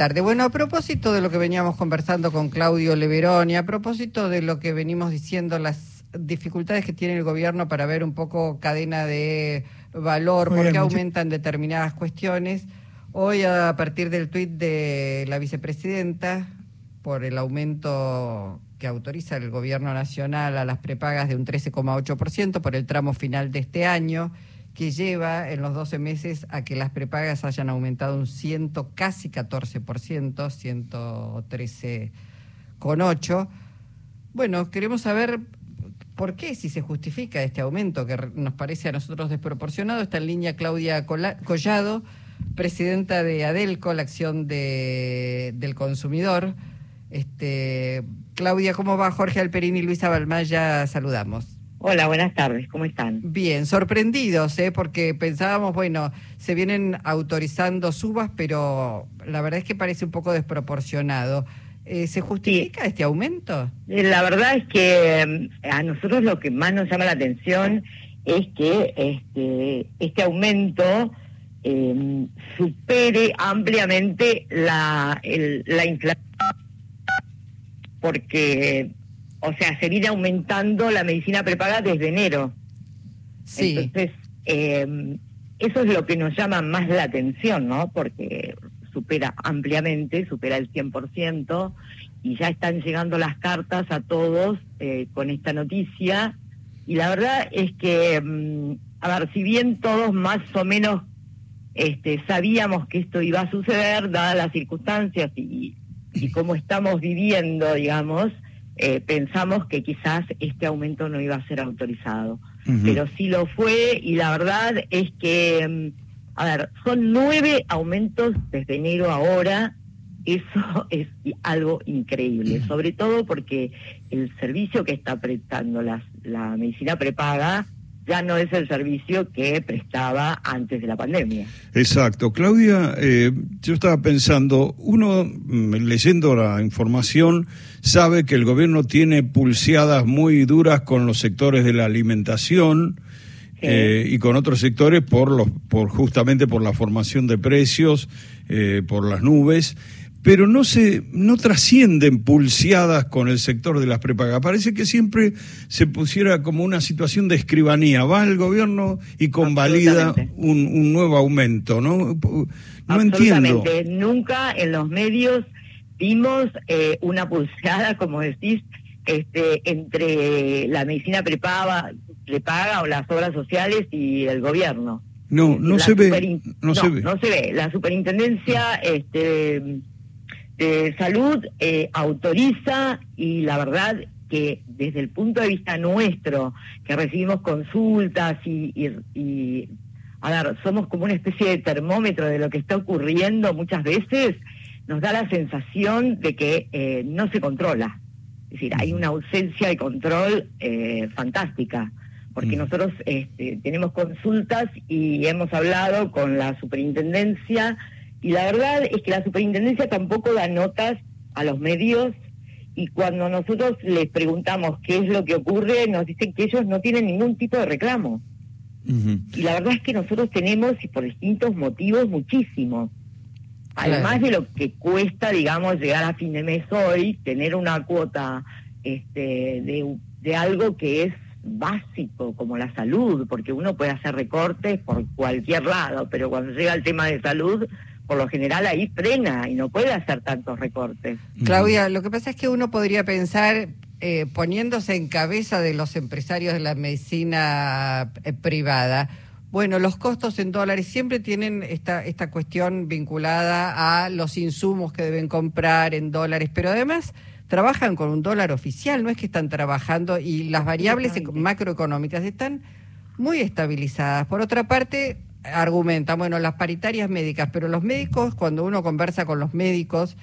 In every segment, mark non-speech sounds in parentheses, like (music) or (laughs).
tarde. Bueno, a propósito de lo que veníamos conversando con Claudio Leveroni, a propósito de lo que venimos diciendo, las dificultades que tiene el gobierno para ver un poco cadena de valor, por qué aumentan determinadas cuestiones. Hoy, a partir del tuit de la vicepresidenta, por el aumento que autoriza el gobierno nacional a las prepagas de un 13,8% por el tramo final de este año, que lleva en los 12 meses a que las prepagas hayan aumentado un ciento, casi 14%, 113,8%. Bueno, queremos saber por qué, si se justifica este aumento que nos parece a nosotros desproporcionado. Está en línea Claudia Collado, presidenta de ADELCO, la acción de, del consumidor. Este, Claudia, ¿cómo va? Jorge Alperini y Luisa Balmaya, saludamos. Hola, buenas tardes, ¿cómo están? Bien, sorprendidos, ¿eh? porque pensábamos, bueno, se vienen autorizando subas, pero la verdad es que parece un poco desproporcionado. Eh, ¿Se justifica este aumento? Eh, la verdad es que a nosotros lo que más nos llama la atención es que este, este aumento supere ampliamente la, la inflación, porque o sea, se viene aumentando la medicina prepaga desde enero. Sí. Entonces, eh, eso es lo que nos llama más la atención, ¿no? Porque supera ampliamente, supera el 100%, y ya están llegando las cartas a todos eh, con esta noticia. Y la verdad es que, mm, a ver, si bien todos más o menos este, sabíamos que esto iba a suceder, dadas las circunstancias y, y cómo estamos viviendo, digamos, eh, pensamos que quizás este aumento no iba a ser autorizado. Pero sí lo fue y la verdad es que, mm, a ver, son nueve aumentos desde enero ahora. Eso (laughs) es algo increíble, sobre todo porque el servicio que está prestando la medicina prepaga ya no es el servicio que prestaba antes de la pandemia. Exacto. Claudia, eh, yo estaba pensando, uno mm, leyendo la información sabe que el gobierno tiene pulseadas muy duras con los sectores de la alimentación. Eh, y con otros sectores por los por justamente por la formación de precios eh, por las nubes pero no se no trascienden pulseadas con el sector de las prepagas. Parece que siempre se pusiera como una situación de escribanía. Va el gobierno y convalida un, un nuevo aumento, ¿no? No entiendo. Nunca en los medios vimos eh, una pulseada, como decís, este, entre la medicina prepaga, prepaga o las obras sociales y el gobierno. No, no se ve. No, se ve. No se ve. La superintendencia este, de salud eh, autoriza y la verdad que desde el punto de vista nuestro, que recibimos consultas y, y, a ver, somos como una especie de termómetro de lo que está ocurriendo muchas veces, nos da la sensación de que eh, no se controla. Es decir, hay una ausencia de control eh, fantástica, porque nosotros este, tenemos consultas y hemos hablado con la superintendencia y la verdad es que la superintendencia tampoco da notas a los medios y cuando nosotros les preguntamos qué es lo que ocurre, nos dicen que ellos no tienen ningún tipo de reclamo. Y la verdad es que nosotros tenemos, y por distintos motivos, muchísimo. Además de lo que cuesta, digamos, llegar a fin de mes hoy, tener una cuota este, de, de algo que es básico como la salud, porque uno puede hacer recortes por cualquier lado, pero cuando llega el tema de salud, por lo general ahí frena y no puede hacer tantos recortes. Claudia, lo que pasa es que uno podría pensar, eh, poniéndose en cabeza de los empresarios de la medicina eh, privada, bueno, los costos en dólares siempre tienen esta, esta cuestión vinculada a los insumos que deben comprar en dólares, pero además trabajan con un dólar oficial, no es que están trabajando y las variables macroeconómicas están muy estabilizadas. Por otra parte, argumentan, bueno, las paritarias médicas, pero los médicos, cuando uno conversa con los médicos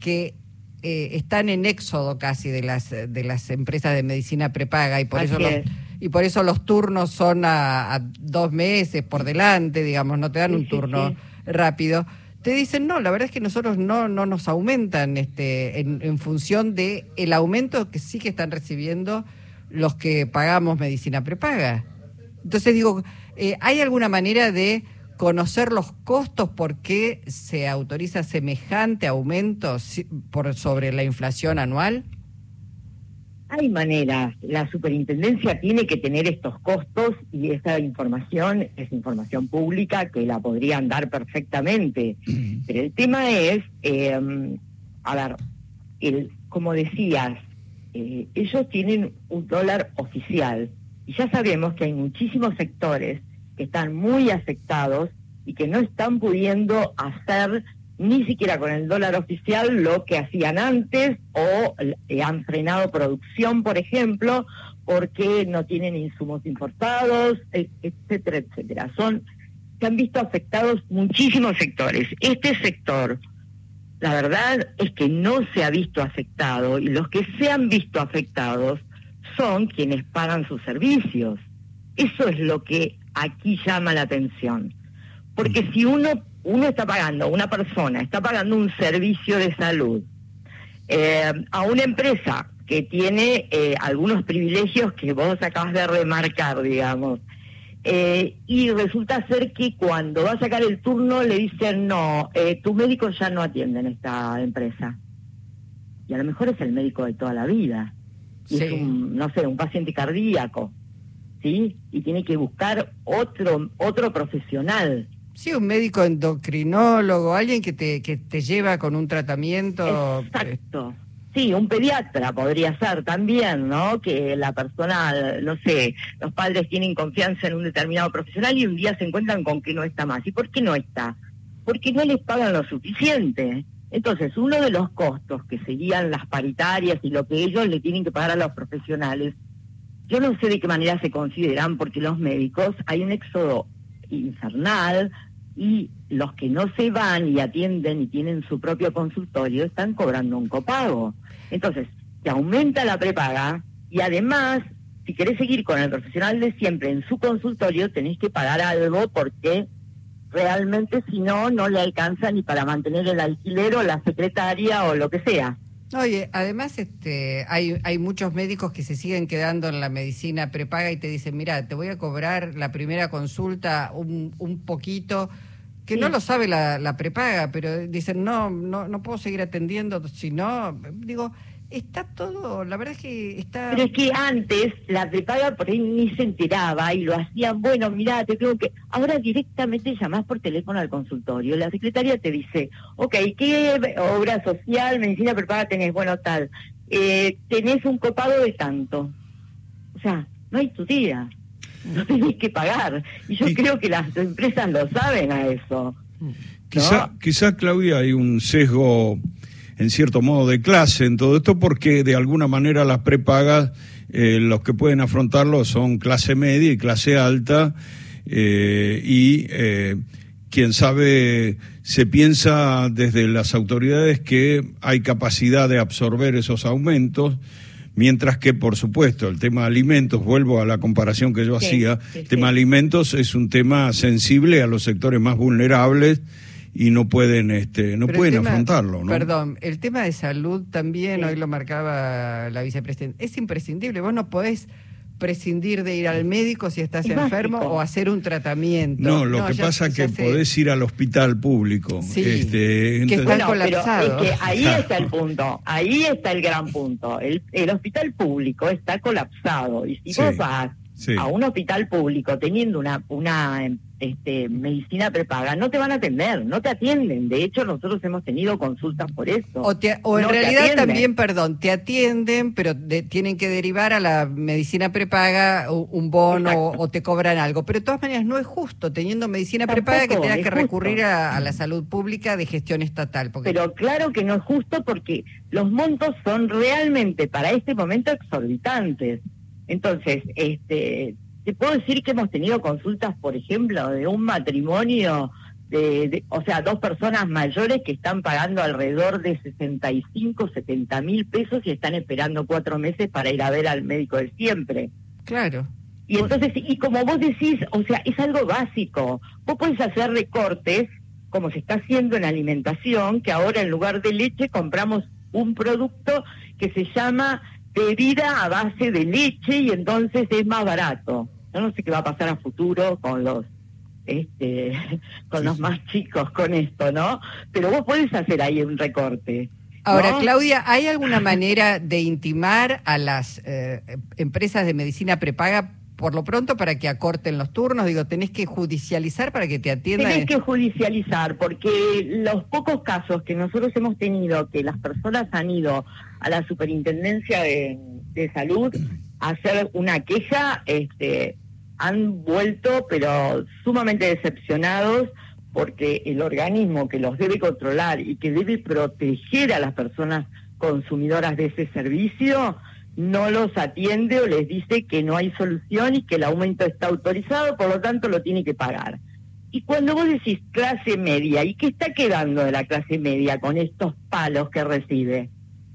que eh, están en éxodo casi de las, de las empresas de medicina prepaga y por, eso los, y por eso los turnos son a, dos meses por delante, digamos, no te dan un turno rápido. Te dicen, no, la verdad es que nosotros no, no nos aumentan este, en, en función de el aumento que sí que están recibiendo los que pagamos medicina prepaga. Entonces digo, eh, ¿hay alguna manera de conocer los costos, por qué se autoriza semejante aumento por sobre la inflación anual? Hay maneras. La superintendencia tiene que tener estos costos y esa información es información pública que la podrían dar perfectamente. Pero el tema es, eh, a ver, el, como decías, eh, ellos tienen un dólar oficial y ya sabemos que hay muchísimos sectores que están muy afectados y que no están pudiendo hacer ni siquiera con el dólar oficial lo que hacían antes o eh, han frenado producción, por ejemplo, porque no tienen insumos importados, etcétera, etcétera. Son se han visto afectados muchísimos sectores. Este sector, la verdad es que no se ha visto afectado y los que se han visto afectados son quienes pagan sus servicios. Eso es lo que aquí llama la atención. Porque mm. si uno, uno está pagando, una persona está pagando un servicio de salud eh, a una empresa que tiene eh, algunos privilegios que vos acabas de remarcar, digamos, eh, y resulta ser que cuando va a sacar el turno le dicen, no, tu médico ya no atiende en esta empresa. Y a lo mejor es el médico de toda la vida. Y es un, no sé, un paciente cardíaco. ¿Sí? Y tiene que buscar otro otro profesional. Sí, un médico endocrinólogo, alguien que te, que te lleva con un tratamiento. Exacto. Sí, un pediatra podría ser también, ¿no? Que la persona, no sé, los padres tienen confianza en un determinado profesional y un día se encuentran con que no está más. ¿Y por qué no está? Porque no les pagan lo suficiente. Entonces, uno de los costos que seguían las paritarias y lo que ellos le tienen que pagar a los profesionales, yo no sé de qué manera se consideran, porque los médicos hay un éxodo infernal y los que no se van y atienden y tienen su propio consultorio están cobrando un copago. Entonces, te aumenta la prepaga y además, si querés seguir con el profesional de siempre en su consultorio, tenés que pagar algo porque realmente si no, no le alcanza ni para mantener el alquiler o la secretaria o lo que sea. Oye, además este, hay, hay muchos médicos que se siguen quedando en la medicina prepaga y te dicen, mira, te voy a cobrar la primera consulta un, un poquito, que no lo sabe la, la prepaga, pero dicen, no, no, no puedo seguir atendiendo, si no, digo, está todo, la verdad es que está... Pero es que antes la prepaga por ahí ni se enteraba y lo hacían, bueno, mira, te tengo que... Ahora directamente llamás por teléfono al consultorio, la secretaria te dice, ok, ¿qué obra social, medicina prepaga tenés? Bueno, tal, eh, tenés un copado de tanto. O sea, no hay tu tía, no tenés que pagar. Y yo creo que las empresas lo saben a eso. Quizá, quizá, Claudia, hay un sesgo en cierto modo de clase en todo esto porque de alguna manera las prepagas eh, los que pueden afrontarlo son clase media y clase alta eh, y eh, quien sabe se piensa desde las autoridades que hay capacidad de absorber esos aumentos mientras que por supuesto el tema de alimentos vuelvo a la comparación que yo hacía el tema de alimentos es un tema sensible a los sectores más vulnerables y no pueden este no pueden afrontarlo ¿no? perdón el tema de salud también hoy lo marcaba la vicepresidenta es imprescindible vos no podés prescindir de ir al médico si estás enfermo o hacer un tratamiento. No, lo que pasa es que podés ir al hospital público. Sí, este, que están colapsados. que ahí está el punto, ahí está el gran punto. El, el hospital público está colapsado y si vos vas a un hospital público teniendo una, una este, medicina prepaga, no te van a atender, no te atienden. De hecho, nosotros hemos tenido consultas por eso. O, en realidad también, perdón, te atienden, pero tienen que derivar a la medicina prepaga un bono o, te cobran algo. Pero de todas maneras no es justo, teniendo medicina prepaga, que tengas que recurrir a, la salud pública de gestión estatal. Pero claro que no es justo porque los montos son realmente para este momento exorbitantes. Entonces, este, te puedo decir que hemos tenido consultas, por ejemplo, de un matrimonio, de, o sea, dos personas mayores que están pagando alrededor de 65, 70 mil pesos y están esperando cuatro meses para ir a ver al médico de siempre. Claro. Y entonces, y como vos decís, o sea, es algo básico. Vos podés hacer recortes, como se está haciendo en alimentación, que ahora en lugar de leche compramos un producto que se llama bebida a base de leche y entonces es más barato. Yo no sé qué va a pasar a futuro con los este, (laughs) con los más chicos con esto, ¿no? Pero vos podés hacer ahí un recorte. Ahora, Claudia, ¿hay alguna manera de intimar a las eh, empresas de medicina prepaga por lo pronto para que acorten los turnos? Digo, tenés que judicializar para que te atiendan. Tenés que judicializar, porque los pocos casos que nosotros hemos tenido, que las personas han ido a la superintendencia de, de salud a hacer una queja, este, han vuelto, pero sumamente decepcionados porque el organismo que los debe controlar y que debe proteger a las personas consumidoras de ese servicio no los atiende o les dice que no hay solución y que el aumento está autorizado, por lo tanto lo tiene que pagar. Y cuando vos decís clase media, ¿y qué está quedando de la clase media con estos palos que recibe?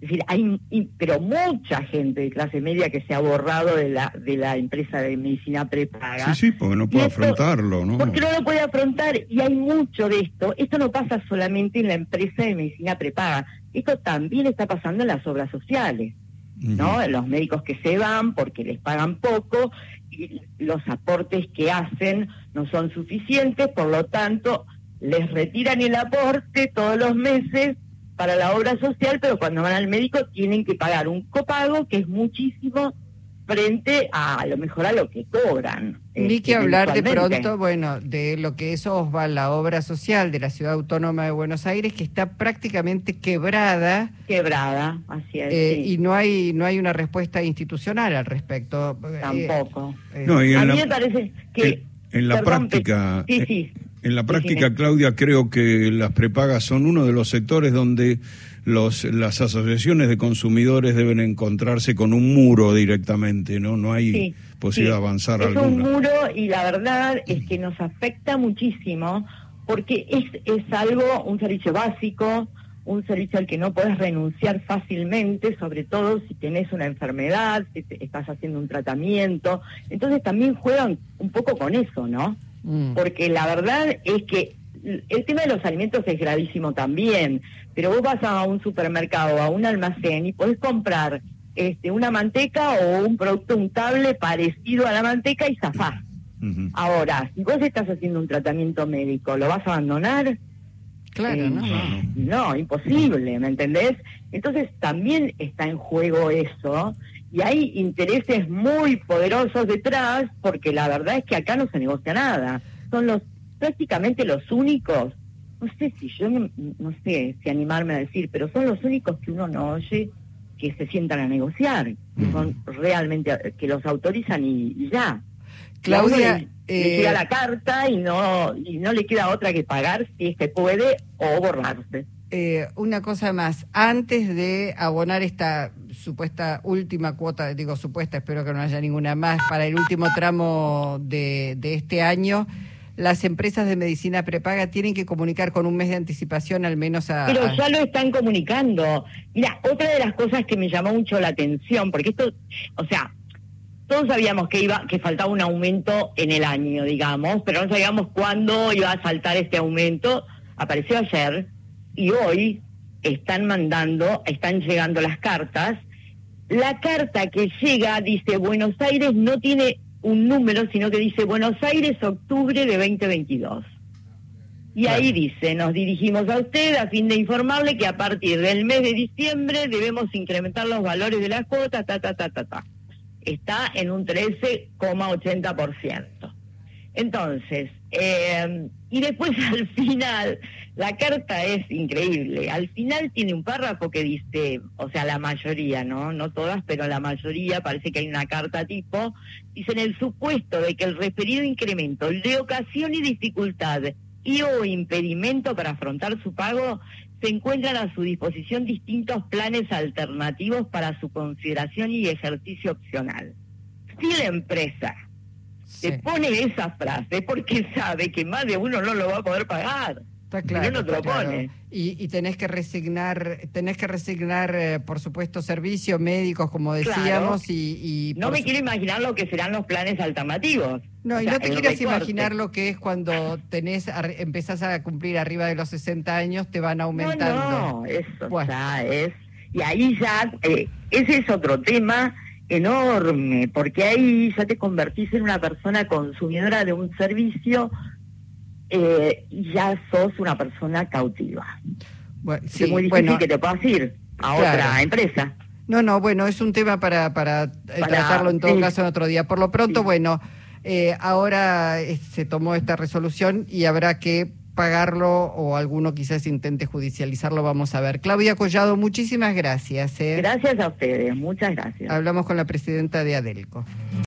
Es decir, hay pero mucha gente de clase media que se ha borrado de la de la empresa de medicina prepaga. Sí, sí, porque no puede afrontarlo, ¿no? Porque no lo puede afrontar y hay mucho de esto. Esto no pasa solamente en la empresa de medicina prepaga. Esto también está pasando en las obras sociales, ¿no? Los médicos que se van porque les pagan poco y los aportes que hacen no son suficientes, por lo tanto les retiran el aporte todos los meses para la obra social, pero cuando van al médico tienen que pagar un copago que es muchísimo frente a, lo mejor a lo que cobran. Ni que hablar de pronto, bueno, de lo que es OSVA, la obra social de la Ciudad Autónoma de Buenos Aires, que está prácticamente quebrada. Quebrada, así es. Eh, y no hay no hay una respuesta institucional al respecto. Eh, Tampoco. Eh, a mí me parece que... En, la práctica... Sí, sí. En la práctica, Claudia, creo que las prepagas son uno de los sectores donde los, las asociaciones de consumidores deben encontrarse con un muro directamente, ¿no? No hay posibilidad de avanzar es un muro y la verdad es que nos afecta muchísimo porque es, es algo, un servicio básico, un servicio al que no puedes renunciar fácilmente, sobre todo si tenés una enfermedad, si estás haciendo un tratamiento. Entonces también juegan un poco con eso, ¿no? Mm. Porque la verdad es que el tema de los alimentos es gravísimo también, pero vos vas a un supermercado, a un almacén y podés comprar este, una manteca o un producto untable parecido a la manteca y zafás. Ahora, si vos estás haciendo un tratamiento médico, ¿lo vas a abandonar? Claro, eh, no, no. imposible, ¿me entendés? Entonces también está en juego eso y hay intereses muy poderosos detrás porque la verdad es que acá no se negocia nada. Son los prácticamente los únicos, no sé si yo no, sé si animarme a decir, pero son los únicos que uno no oye que se sientan a negociar, que son realmente que los autorizan y, ya. Claudia, le, queda eh, la carta y no y no le queda otra que pagar si es que puede o borrarse. Eh, una cosa más, antes de abonar esta supuesta última cuota, digo supuesta, espero que no haya ninguna más, para el último tramo de, de este año, las empresas de medicina prepaga tienen que comunicar con un mes de anticipación al menos a... Pero ya lo están comunicando. Mira, otra de las cosas que me llamó mucho la atención, porque esto, o sea, todos sabíamos que iba que faltaba un aumento en el año, digamos, pero no sabíamos cuándo iba a saltar este aumento. Apareció ayer y hoy están mandando, están llegando las cartas. La carta que llega dice Buenos Aires no tiene un número, sino que dice Buenos Aires, octubre de 2022. Y ahí dice, nos dirigimos a usted a fin de informarle que a partir del mes de diciembre debemos incrementar los valores de las cuotas, ta, ta, ta, ta, ta. Está en un 13,80%. Entonces, eh, y después (laughs) al final, la carta es increíble. Al final tiene un párrafo que dice, o sea, la mayoría, ¿no? No todas, pero la mayoría, parece que hay una carta tipo, dice en el supuesto de que el referido incremento le ocasione dificultad y o impedimento para afrontar su pago, se encuentran a su disposición distintos planes alternativos para su consideración y ejercicio opcional. Si la empresa se pone esa frase porque sabe que más de uno no lo va a poder pagar. Está claro. No te lo pone. Y, y, tenés que resignar, tenés que resignar, eh, por supuesto, servicios médicos, como decíamos, y, No me quiero imaginar lo que serán los planes alternativos. No, y no te quieras imaginar lo que es cuando tenés, empezás a cumplir arriba de los 60 años, te van aumentando. No, no, eso ya es... Y ahí ya, eh, ese es otro tema enorme, porque ahí ya te convertís en una persona consumidora de un servicio eh, ya sos una persona cautiva. Bueno, es sí, muy difícil bueno, que te puedas ir a Claro. otra empresa. No, no, bueno, es un tema para, para, eh, Para- tratarlo en todo sí. caso en otro día. Por lo pronto, Sí. bueno, eh, ahora se tomó esta resolución y habrá que pagarlo o alguno quizás intente judicializarlo, vamos a ver. Claudia Collado, muchísimas gracias. ¿eh? Gracias a ustedes, muchas gracias. Hablamos con la presidenta de Adelco.